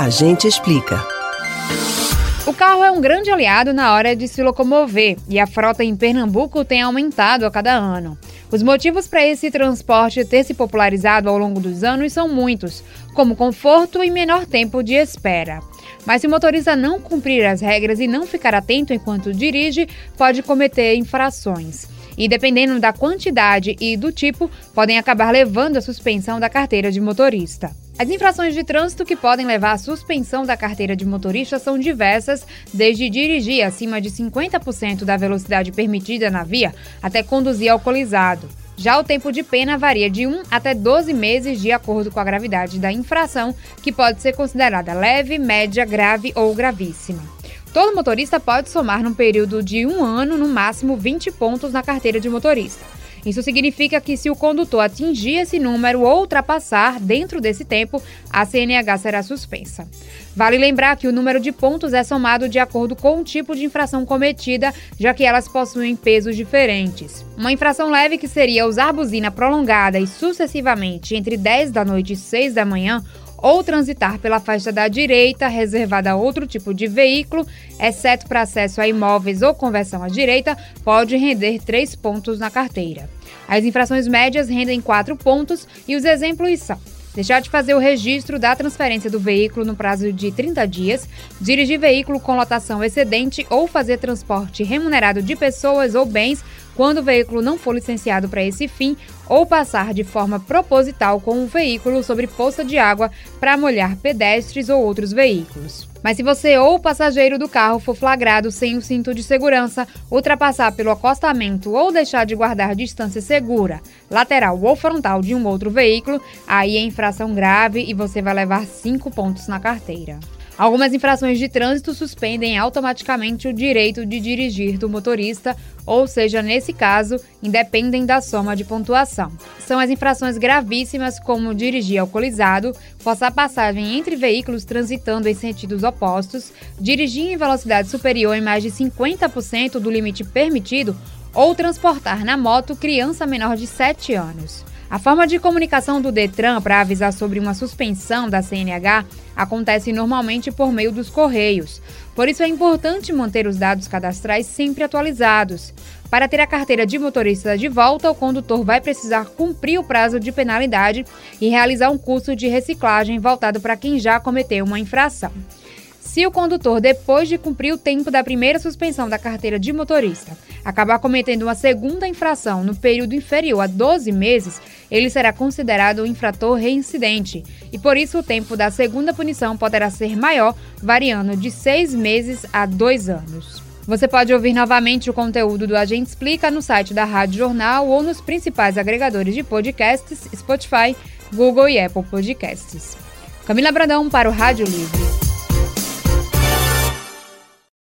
A gente explica. O carro é um grande aliado na hora de se locomover e a frota em Pernambuco tem aumentado a cada ano. Os motivos para esse transporte ter se popularizado ao longo dos anos são muitos, como conforto e menor tempo de espera. Mas se o motorista não cumprir as regras e não ficar atento enquanto dirige, pode cometer infrações. E dependendo da quantidade e do tipo, podem acabar levando a suspensão da carteira de motorista. As infrações de trânsito que podem levar à suspensão da carteira de motorista são diversas, desde dirigir acima de 50% da velocidade permitida na via até conduzir alcoolizado. Já o tempo de pena varia de 1 até 12 meses, de acordo com a gravidade da infração, que pode ser considerada leve, média, grave ou gravíssima. Todo motorista pode somar num período de um ano, no máximo 20 pontos na carteira de motorista. Isso significa que, se o condutor atingir esse número ou ultrapassar dentro desse tempo, a CNH será suspensa. Vale lembrar que o número de pontos é somado de acordo com o tipo de infração cometida, já que elas possuem pesos diferentes. Uma infração leve, que seria usar buzina prolongada e sucessivamente entre 10 da noite e 6 da manhã, ou transitar pela faixa da direita, reservada a outro tipo de veículo, exceto para acesso a imóveis ou conversão à direita, pode render três pontos na carteira. As infrações médias rendem quatro pontos e os exemplos são deixar de fazer o registro da transferência do veículo no prazo de 30 dias, dirigir veículo com lotação excedente ou fazer transporte remunerado de pessoas ou bens quando o veículo não for licenciado para esse fim, ou passar de forma proposital com o veículo sobre poça de água para molhar pedestres ou outros veículos. Mas se você ou o passageiro do carro for flagrado sem o cinto de segurança, ultrapassar pelo acostamento ou deixar de guardar distância segura, lateral ou frontal de um outro veículo, aí é infração grave e você vai levar cinco pontos na carteira. Algumas infrações de trânsito suspendem automaticamente o direito de dirigir do motorista, ou seja, nesse caso, independem da soma de pontuação. São as infrações gravíssimas, como dirigir alcoolizado, forçar passagem entre veículos transitando em sentidos opostos, dirigir em velocidade superior em mais de 50% do limite permitido ou transportar na moto criança menor de 7 anos. A forma de comunicação do Detran para avisar sobre uma suspensão da CNH acontece normalmente por meio dos correios. Por isso é importante manter os dados cadastrais sempre atualizados. Para ter a carteira de motorista de volta, o condutor vai precisar cumprir o prazo de penalidade e realizar um curso de reciclagem voltado para quem já cometeu uma infração. Se o condutor, depois de cumprir o tempo da primeira suspensão da carteira de motorista, acabar cometendo uma segunda infração no período inferior a 12 meses, ele será considerado um infrator reincidente e, por isso, o tempo da segunda punição poderá ser maior, variando de seis meses a dois anos. Você pode ouvir novamente o conteúdo do Agente Explica no site da Rádio Jornal ou nos principais agregadores de podcasts, Spotify, Google e Apple Podcasts. Camila Brandão para o Rádio Livre.